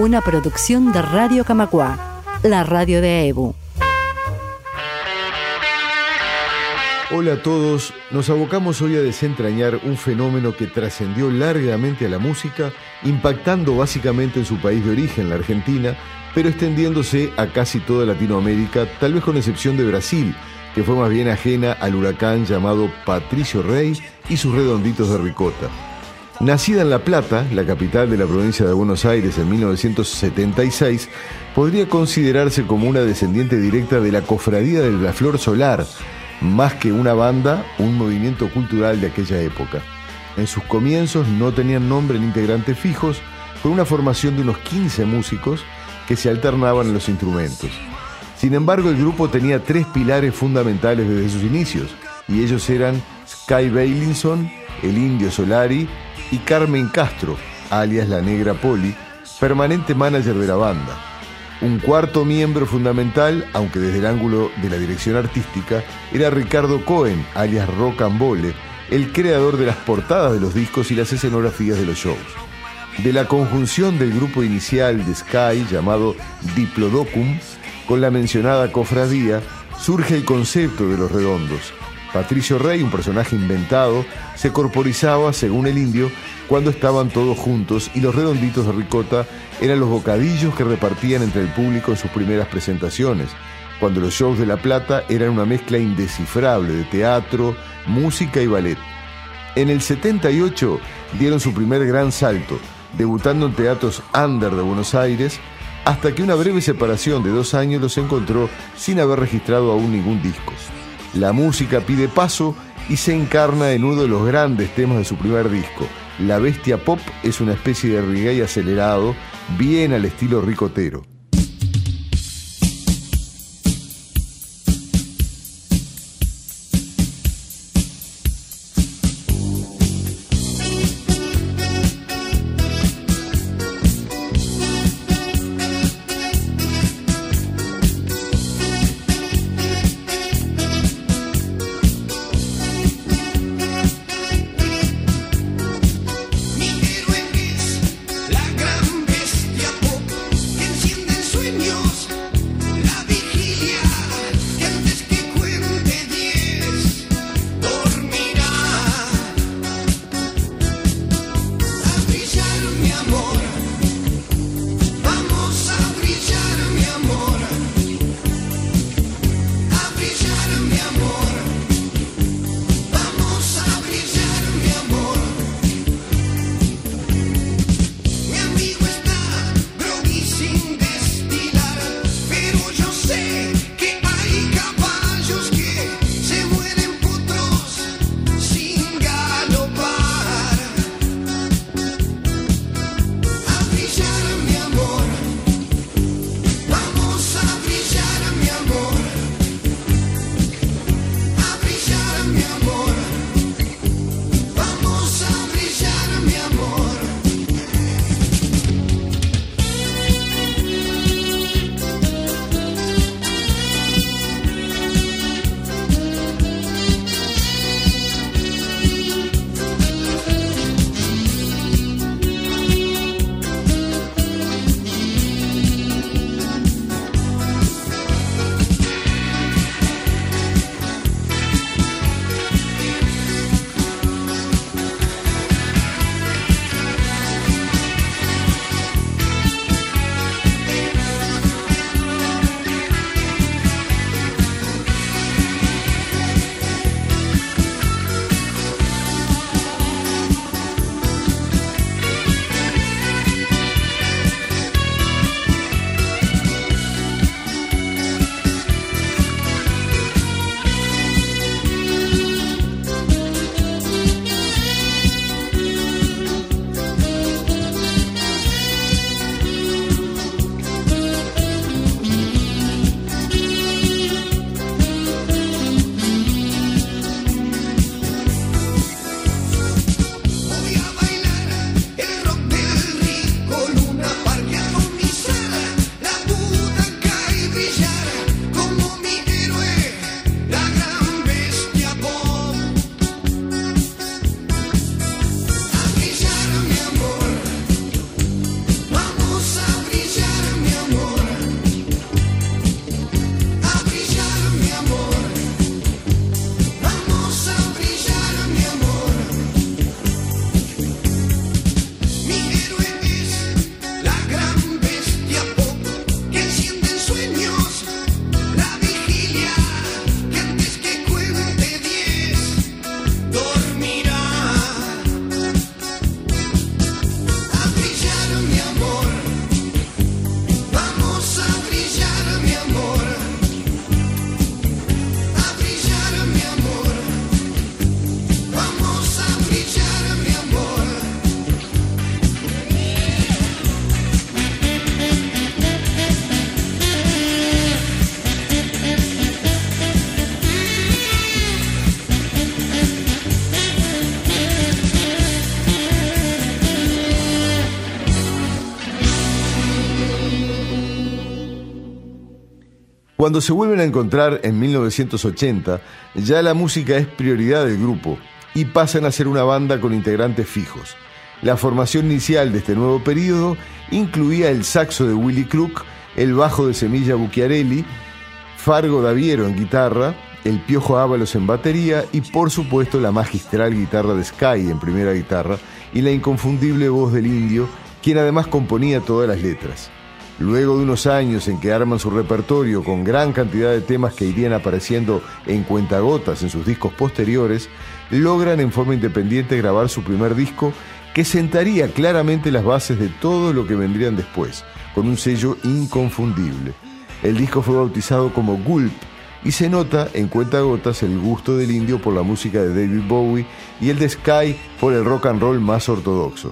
Una producción de Radio Camacua, la radio de EBU. Hola a todos, nos abocamos hoy a desentrañar un fenómeno que trascendió largamente a la música, impactando básicamente en su país de origen, la Argentina, pero extendiéndose a casi toda Latinoamérica, tal vez con excepción de Brasil, que fue más bien ajena al huracán llamado Patricio Rey y sus redonditos de ricota. Nacida en La Plata, la capital de la provincia de Buenos Aires en 1976, podría considerarse como una descendiente directa de la Cofradía de la Flor Solar, más que una banda, un movimiento cultural de aquella época. En sus comienzos no tenían nombre ni integrantes fijos, con una formación de unos 15 músicos que se alternaban en los instrumentos. Sin embargo, el grupo tenía tres pilares fundamentales desde sus inicios, y ellos eran Sky Bailinson, el Indio Solari y Carmen Castro, alias la Negra Poli, permanente manager de la banda. Un cuarto miembro fundamental, aunque desde el ángulo de la dirección artística, era Ricardo Cohen, alias Rock and Bole, el creador de las portadas de los discos y las escenografías de los shows. De la conjunción del grupo inicial de Sky llamado Diplodocum, con la mencionada cofradía, surge el concepto de los redondos, Patricio Rey, un personaje inventado, se corporizaba, según el indio, cuando estaban todos juntos y los redonditos de ricota eran los bocadillos que repartían entre el público en sus primeras presentaciones, cuando los shows de La Plata eran una mezcla indescifrable de teatro, música y ballet. En el 78 dieron su primer gran salto, debutando en teatros under de Buenos Aires, hasta que una breve separación de dos años los encontró sin haber registrado aún ningún disco. La música pide paso y se encarna en uno de los grandes temas de su primer disco. La Bestia Pop es una especie de reggae acelerado, bien al estilo ricotero. Cuando se vuelven a encontrar en 1980, ya la música es prioridad del grupo y pasan a ser una banda con integrantes fijos. La formación inicial de este nuevo periodo incluía el saxo de Willy Crook, el bajo de Semilla Bucchiarelli, Fargo Daviero en guitarra, el Piojo Ábalos en batería y por supuesto la magistral guitarra de Sky en primera guitarra y la inconfundible voz del indio, quien además componía todas las letras. Luego de unos años en que arman su repertorio con gran cantidad de temas que irían apareciendo en cuentagotas en sus discos posteriores, logran en forma independiente grabar su primer disco que sentaría claramente las bases de todo lo que vendrían después, con un sello inconfundible. El disco fue bautizado como Gulp y se nota en cuentagotas el gusto del indio por la música de David Bowie y el de Sky por el rock and roll más ortodoxo.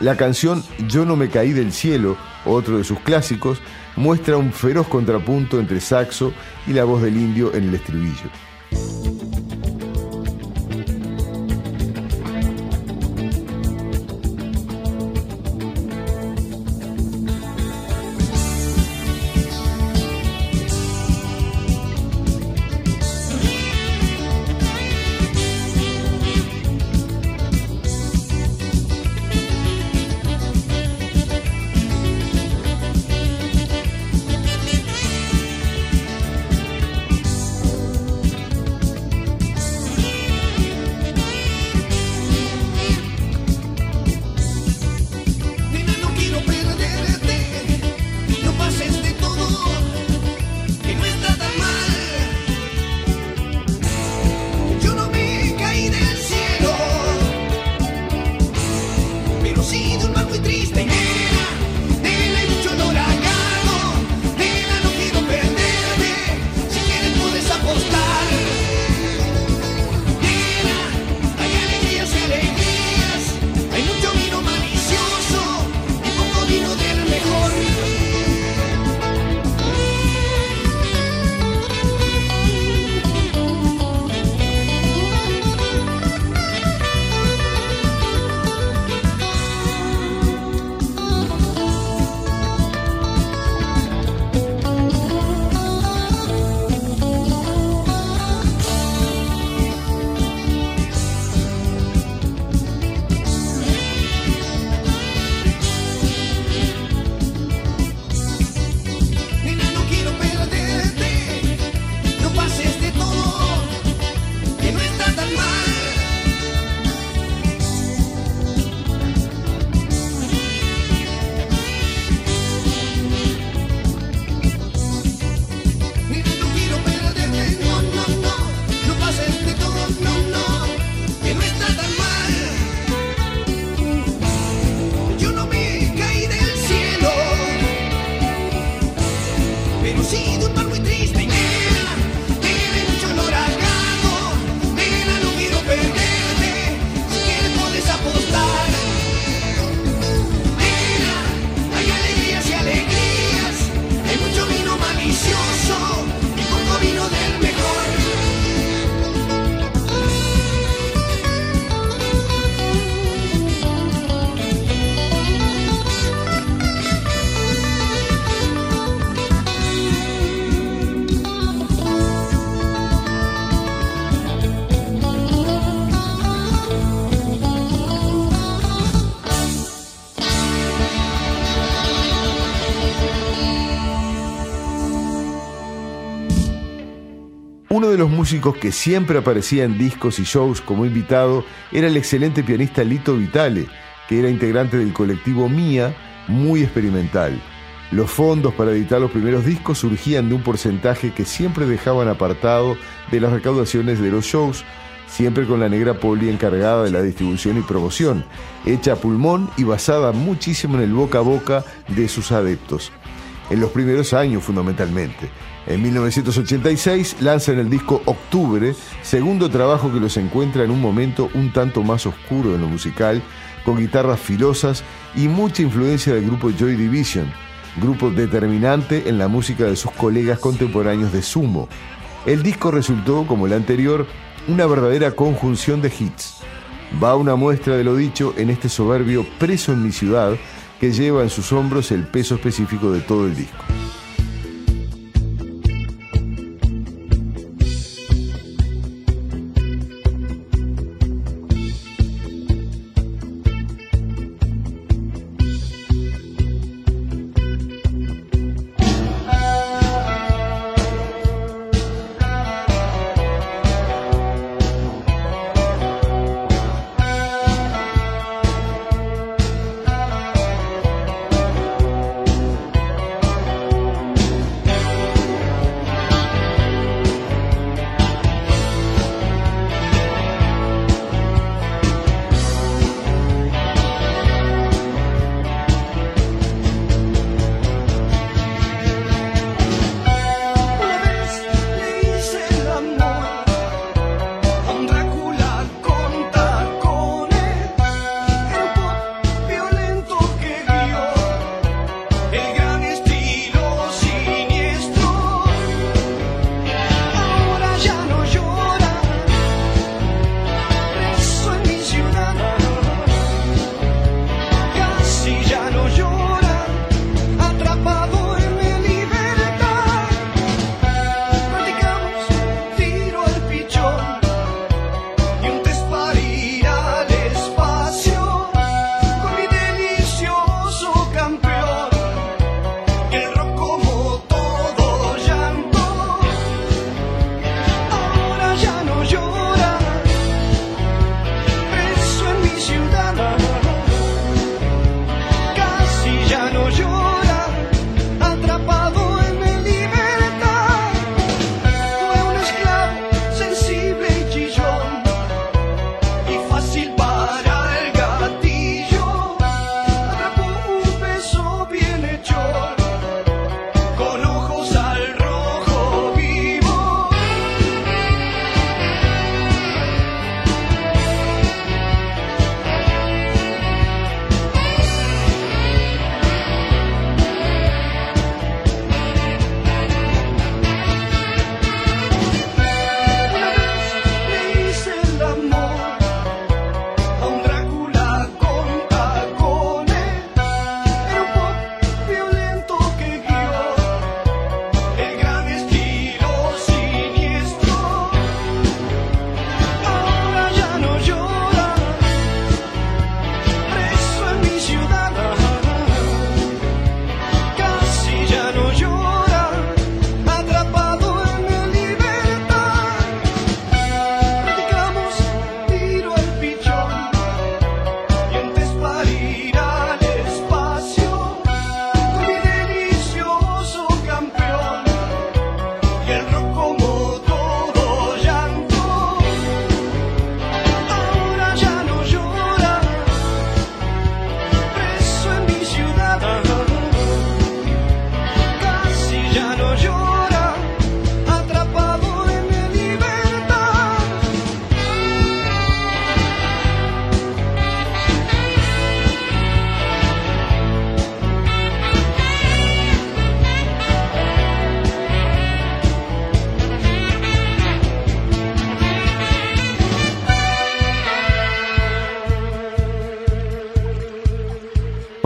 La canción Yo no me caí del cielo, otro de sus clásicos, muestra un feroz contrapunto entre saxo y la voz del indio en el estribillo. Músicos que siempre aparecía en discos y shows como invitado era el excelente pianista Lito Vitale, que era integrante del colectivo Mía, muy experimental. Los fondos para editar los primeros discos surgían de un porcentaje que siempre dejaban apartado de las recaudaciones de los shows, siempre con la negra Poli encargada de la distribución y promoción, hecha a pulmón y basada muchísimo en el boca a boca de sus adeptos. En los primeros años fundamentalmente. En 1986 lanzan el disco Octubre, segundo trabajo que los encuentra en un momento un tanto más oscuro en lo musical, con guitarras filosas y mucha influencia del grupo Joy Division, grupo determinante en la música de sus colegas contemporáneos de Sumo. El disco resultó, como el anterior, una verdadera conjunción de hits. Va una muestra de lo dicho en este soberbio Preso en mi ciudad, que lleva en sus hombros el peso específico de todo el disco.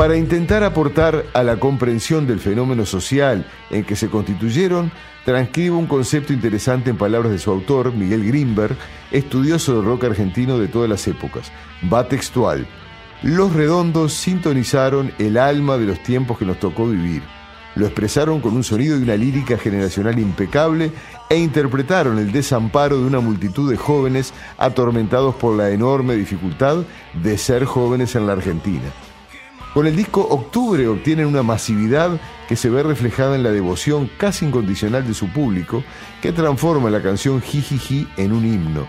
Para intentar aportar a la comprensión del fenómeno social en que se constituyeron, transcribo un concepto interesante en palabras de su autor, Miguel Grimberg, estudioso del rock argentino de todas las épocas. Va textual. Los redondos sintonizaron el alma de los tiempos que nos tocó vivir. Lo expresaron con un sonido y una lírica generacional impecable e interpretaron el desamparo de una multitud de jóvenes atormentados por la enorme dificultad de ser jóvenes en la Argentina. Con el disco Octubre obtienen una masividad que se ve reflejada en la devoción casi incondicional de su público, que transforma la canción Jijiji en un himno.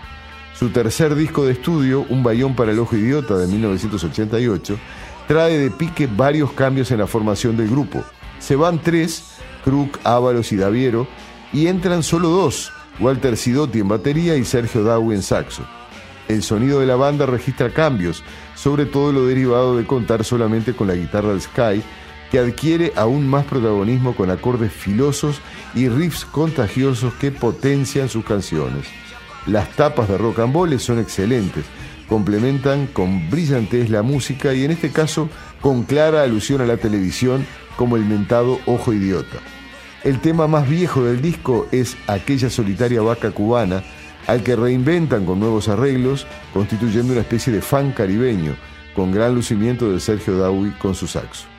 Su tercer disco de estudio, Un Bayón para el Ojo Idiota de 1988, trae de pique varios cambios en la formación del grupo. Se van tres, Kruk, Ábalos y Daviero, y entran solo dos, Walter Sidotti en batería y Sergio Dawi en saxo. El sonido de la banda registra cambios, sobre todo lo derivado de contar solamente con la guitarra del Sky, que adquiere aún más protagonismo con acordes filosos y riffs contagiosos que potencian sus canciones. Las tapas de rock and roll son excelentes, complementan con brillantez la música y en este caso con clara alusión a la televisión como el mentado Ojo Idiota. El tema más viejo del disco es aquella solitaria vaca cubana, al que reinventan con nuevos arreglos, constituyendo una especie de fan caribeño, con gran lucimiento de Sergio Dawi con su saxo.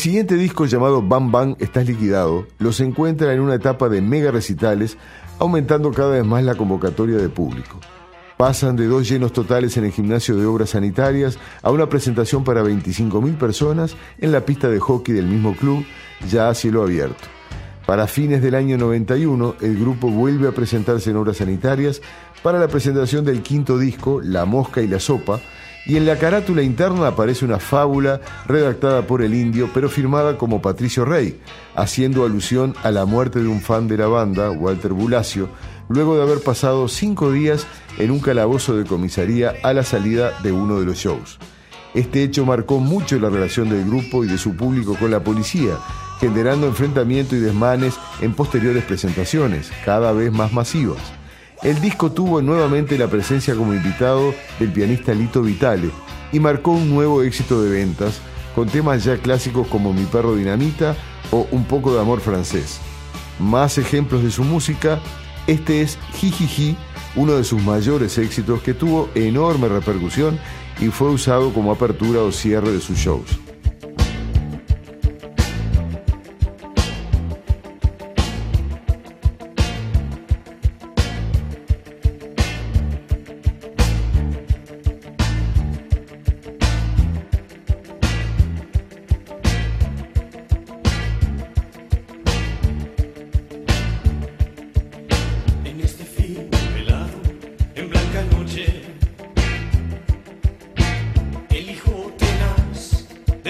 Siguiente disco llamado Bam Bam Estás Liquidado los encuentra en una etapa de mega recitales, aumentando cada vez más la convocatoria de público. Pasan de dos llenos totales en el gimnasio de obras sanitarias a una presentación para 25.000 personas en la pista de hockey del mismo club, ya a cielo abierto. Para fines del año 91, el grupo vuelve a presentarse en obras sanitarias para la presentación del quinto disco, La Mosca y la Sopa, y en la carátula interna aparece una fábula redactada por el indio, pero firmada como Patricio Rey, haciendo alusión a la muerte de un fan de la banda, Walter Bulacio, luego de haber pasado cinco días en un calabozo de comisaría a la salida de uno de los shows. Este hecho marcó mucho la relación del grupo y de su público con la policía, generando enfrentamientos y desmanes en posteriores presentaciones, cada vez más masivas. El disco tuvo nuevamente la presencia como invitado del pianista Lito Vitale y marcó un nuevo éxito de ventas, con temas ya clásicos como Mi perro dinamita o Un poco de amor francés. Más ejemplos de su música este es Jijiji, uno de sus mayores éxitos que tuvo enorme repercusión y fue usado como apertura o cierre de sus shows.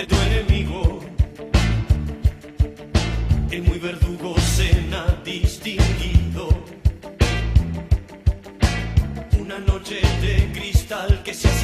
de tu enemigo. El muy verdugo cena distinguido. Una noche de cristal que se hace.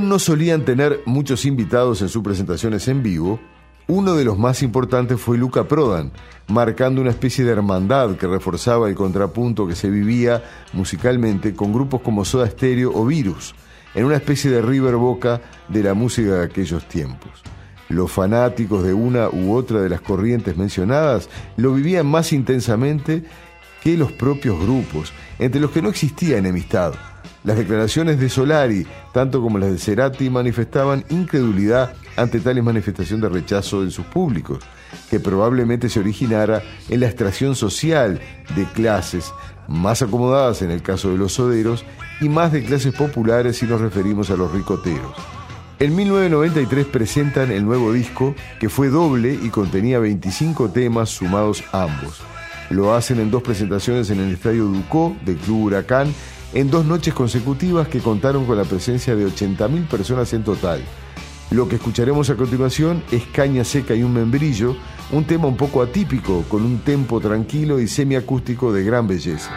No solían tener muchos invitados en sus presentaciones en vivo, uno de los más importantes fue Luca Prodan, marcando una especie de hermandad que reforzaba el contrapunto que se vivía musicalmente con grupos como Soda Stereo o Virus, en una especie de River Boca de la música de aquellos tiempos. Los fanáticos de una u otra de las corrientes mencionadas lo vivían más intensamente que los propios grupos, entre los que no existía enemistad. Las declaraciones de Solari, tanto como las de Cerati, manifestaban incredulidad ante tales manifestación de rechazo en sus públicos, que probablemente se originara en la extracción social de clases más acomodadas en el caso de los soderos y más de clases populares si nos referimos a los ricoteros. En 1993 presentan el nuevo disco, que fue doble y contenía 25 temas sumados ambos. Lo hacen en dos presentaciones en el Estadio Ducó del Club Huracán, en dos noches consecutivas que contaron con la presencia de 80.000 personas en total. Lo que escucharemos a continuación es Caña Seca y un membrillo, un tema un poco atípico, con un tempo tranquilo y semiacústico de gran belleza.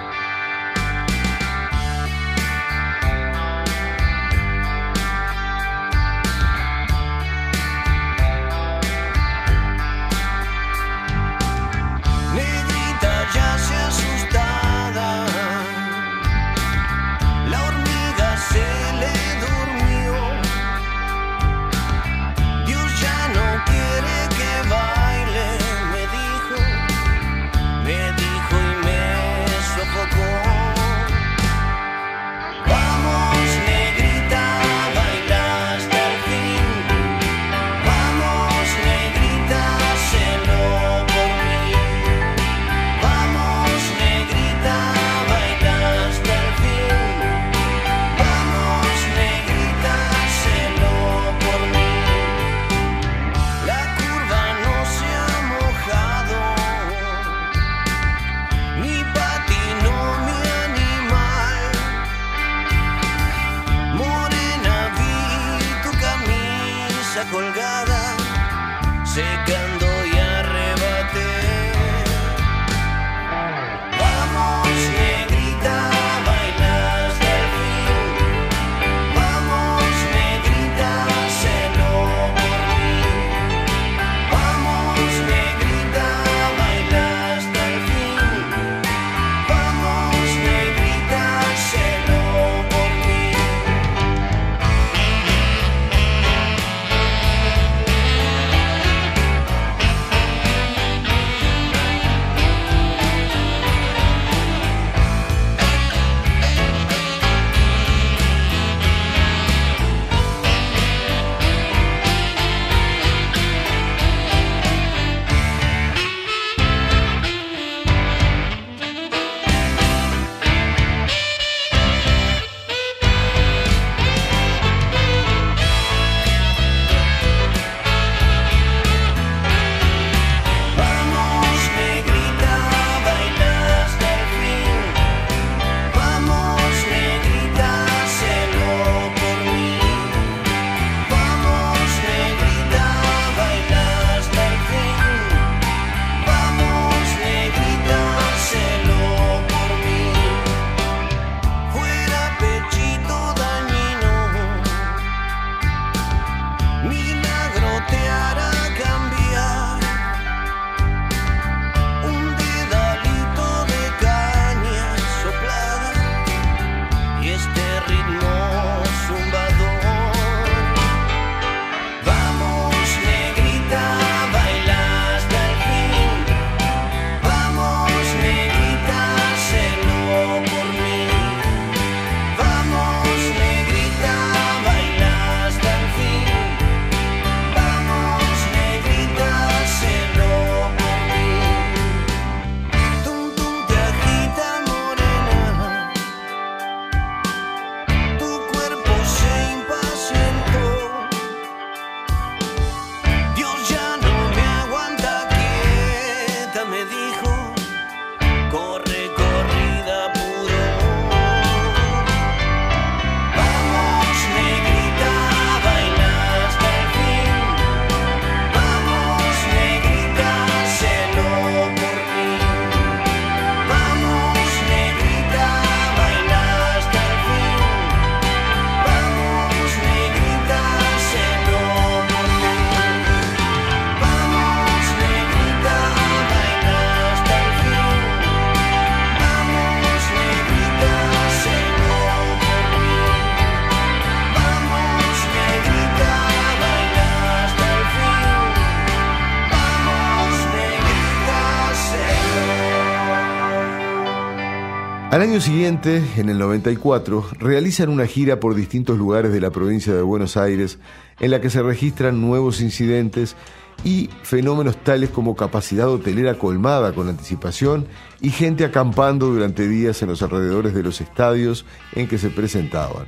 Al año siguiente, en el 94, realizan una gira por distintos lugares de la provincia de Buenos Aires en la que se registran nuevos incidentes y fenómenos tales como capacidad hotelera colmada con anticipación y gente acampando durante días en los alrededores de los estadios en que se presentaban.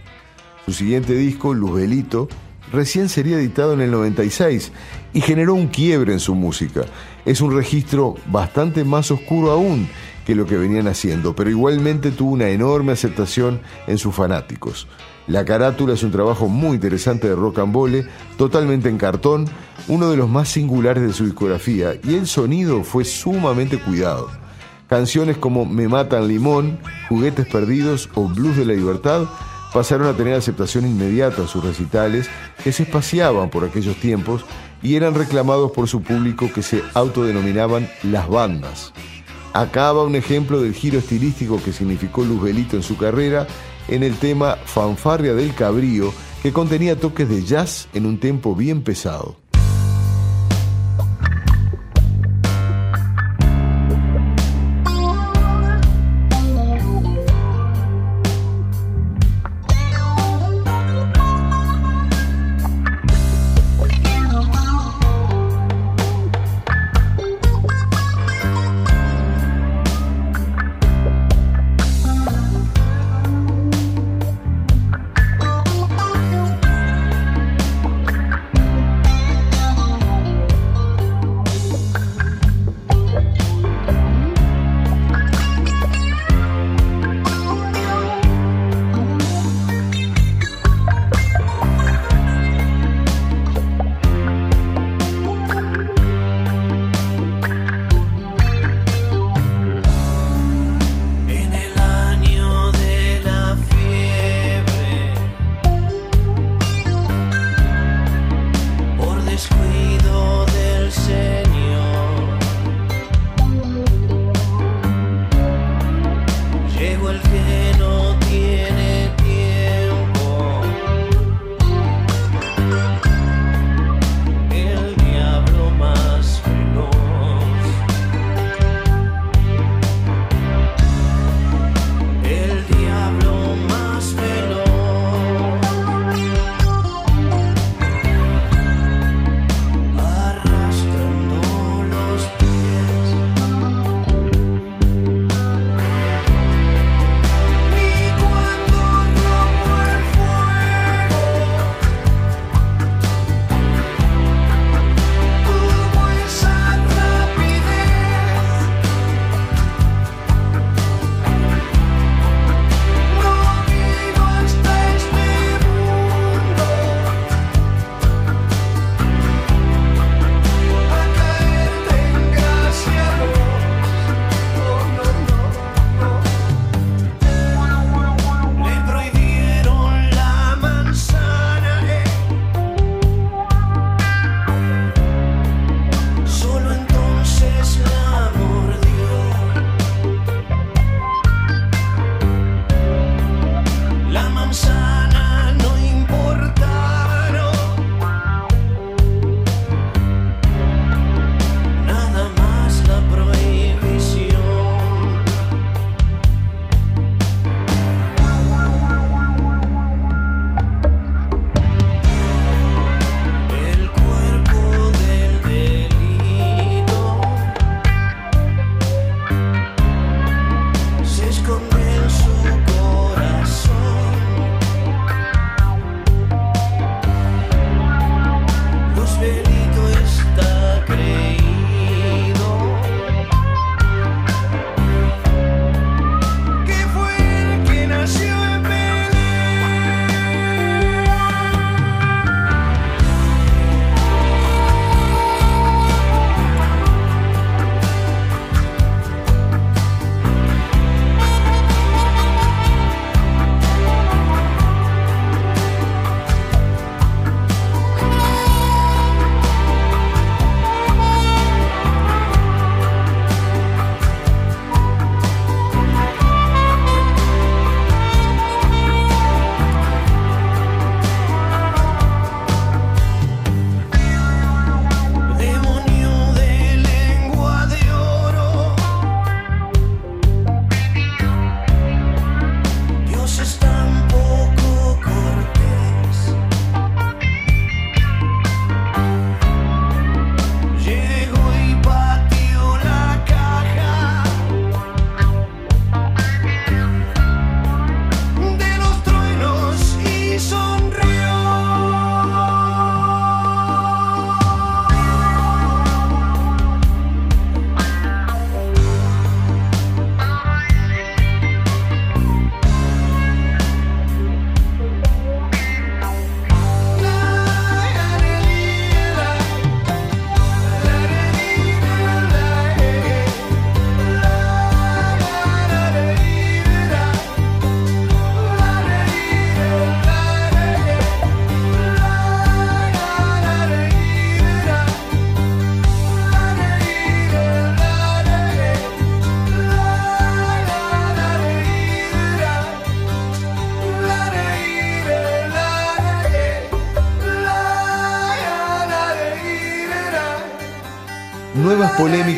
Su siguiente disco, Luzbelito, recién sería editado en el 96 y generó un quiebre en su música. Es un registro bastante más oscuro aún que lo que venían haciendo, pero igualmente tuvo una enorme aceptación en sus fanáticos. La carátula es un trabajo muy interesante de rock and roll, totalmente en cartón, uno de los más singulares de su discografía, y el sonido fue sumamente cuidado. Canciones como Me Matan Limón, Juguetes Perdidos o Blues de la Libertad pasaron a tener aceptación inmediata en sus recitales que se espaciaban por aquellos tiempos y eran reclamados por su público que se autodenominaban las bandas. Acaba un ejemplo del giro estilístico que significó Luzbelito en su carrera en el tema Fanfarria del Cabrío, que contenía toques de jazz en un tempo bien pesado.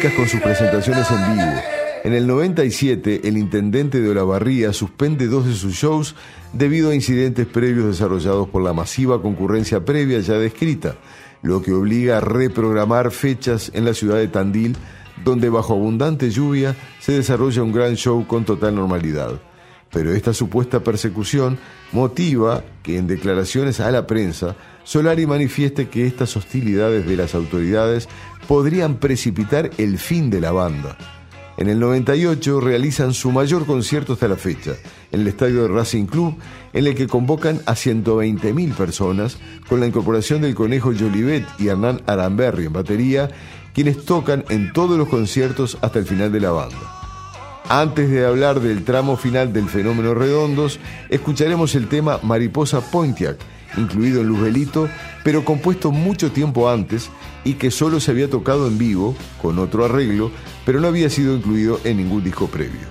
Con sus presentaciones en vivo. En el 97, el intendente de Olavarría suspende dos de sus shows debido a incidentes previos desarrollados por la masiva concurrencia previa ya descrita, lo que obliga a reprogramar fechas en la ciudad de Tandil, donde bajo abundante lluvia se desarrolla un gran show con total normalidad. Pero esta supuesta persecución motiva que en declaraciones a la prensa Solari manifieste que estas hostilidades de las autoridades podrían precipitar el fin de la banda. En el 98 realizan su mayor concierto hasta la fecha, en el estadio de Racing Club, en el que convocan a 120.000 personas, con la incorporación del conejo Jolivet y Hernán Aramberri en batería, quienes tocan en todos los conciertos hasta el final de la banda. Antes de hablar del tramo final del fenómeno Redondos, escucharemos el tema Mariposa Pontiac, incluido en Luzbelito, pero compuesto mucho tiempo antes y que solo se había tocado en vivo, con otro arreglo, pero no había sido incluido en ningún disco previo.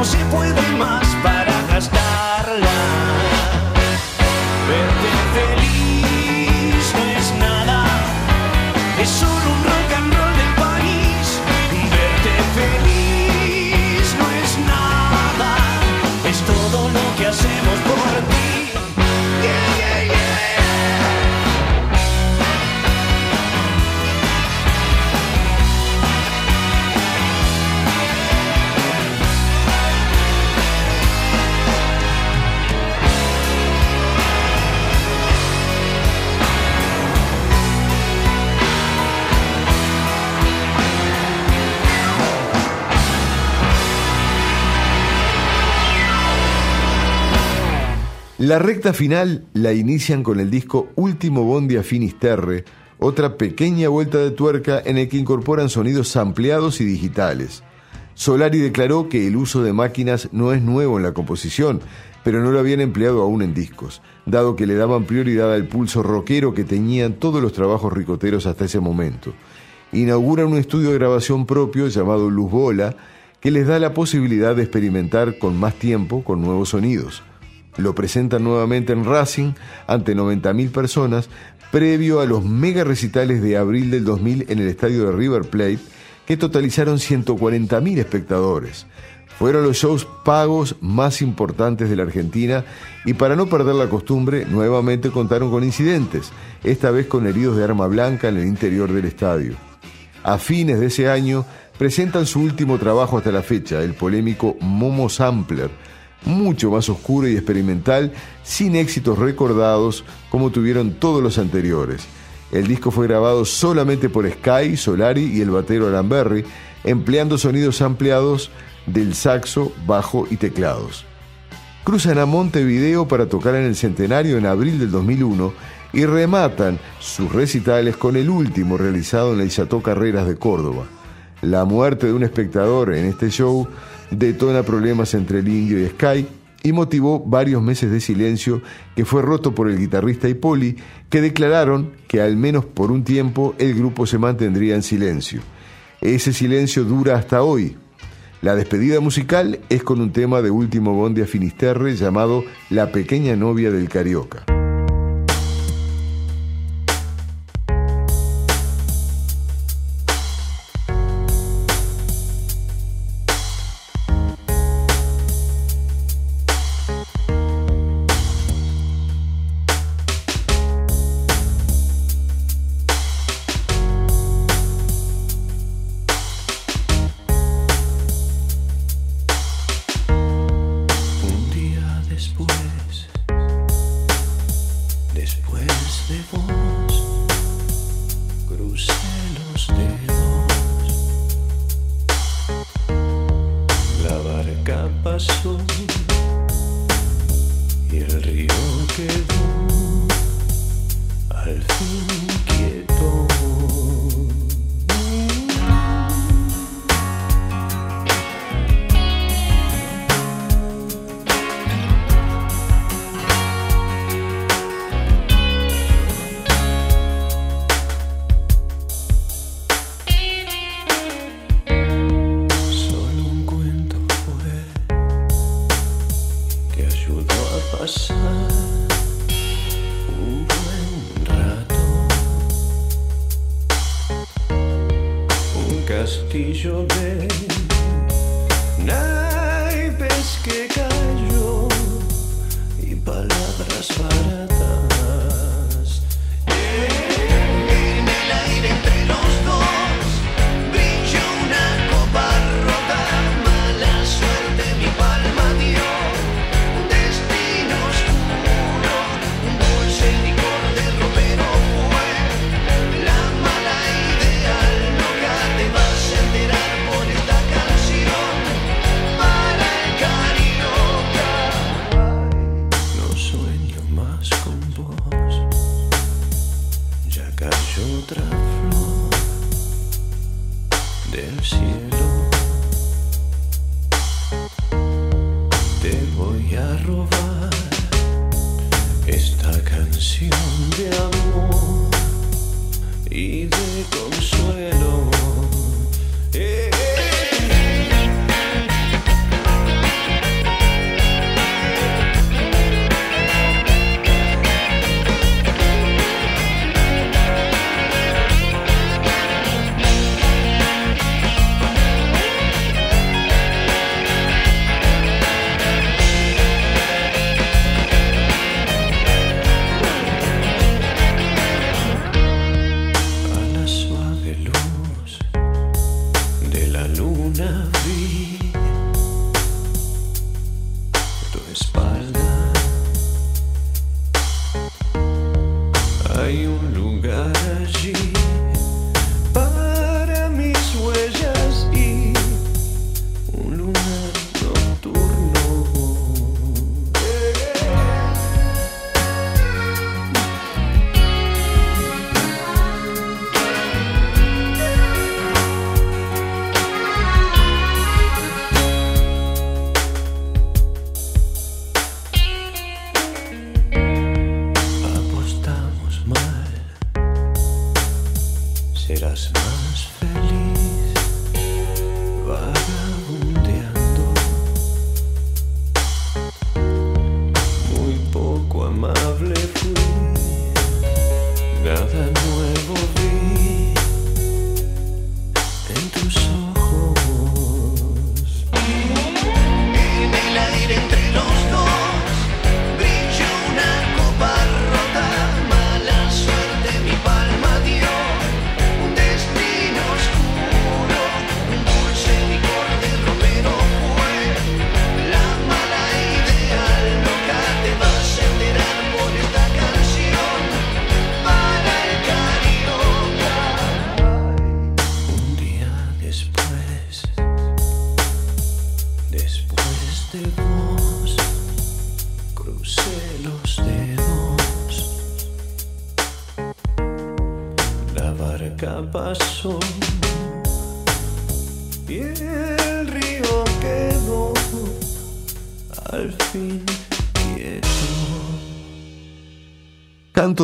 como si puede más. La recta final la inician con el disco Último Bondi a Finisterre, otra pequeña vuelta de tuerca en el que incorporan sonidos ampliados y digitales. Solari declaró que el uso de máquinas no es nuevo en la composición, pero no lo habían empleado aún en discos, dado que le daban prioridad al pulso rockero que tenían todos los trabajos ricoteros hasta ese momento. Inauguran un estudio de grabación propio llamado Luz Bola, que les da la posibilidad de experimentar con más tiempo con nuevos sonidos. Lo presentan nuevamente en Racing ante 90.000 personas, previo a los mega recitales de abril del 2000 en el estadio de River Plate, que totalizaron 140.000 espectadores. Fueron los shows pagos más importantes de la Argentina y para no perder la costumbre, nuevamente contaron con incidentes, esta vez con heridos de arma blanca en el interior del estadio. A fines de ese año, presentan su último trabajo hasta la fecha, el polémico Momo Sampler, mucho más oscuro y experimental, sin éxitos recordados como tuvieron todos los anteriores. El disco fue grabado solamente por Sky, Solari y el batero Alan Berry, empleando sonidos ampliados del saxo, bajo y teclados. Cruzan a Montevideo para tocar en el centenario en abril del 2001 y rematan sus recitales con el último realizado en la Isató Carreras de Córdoba. La muerte de un espectador en este show detona problemas entre el indio y Sky y motivó varios meses de silencio que fue roto por el guitarrista y Poli, que declararon que al menos por un tiempo el grupo se mantendría en silencio. Ese silencio dura hasta hoy. La despedida musical es con un tema de último bonde a Finisterre llamado La pequeña novia del Carioca. pastor. go.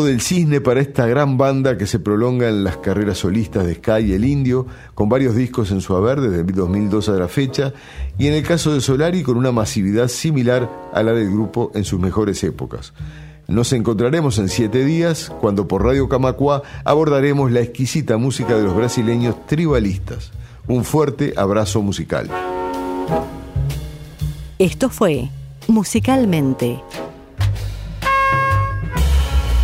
Del cisne para esta gran banda que se prolonga en las carreras solistas de Sky y El Indio, con varios discos en su haber desde 2002 a la fecha, y en el caso de Solari con una masividad similar a la del grupo en sus mejores épocas. Nos encontraremos en siete días, cuando por Radio Camacua abordaremos la exquisita música de los brasileños tribalistas. Un fuerte abrazo musical. Esto fue Musicalmente.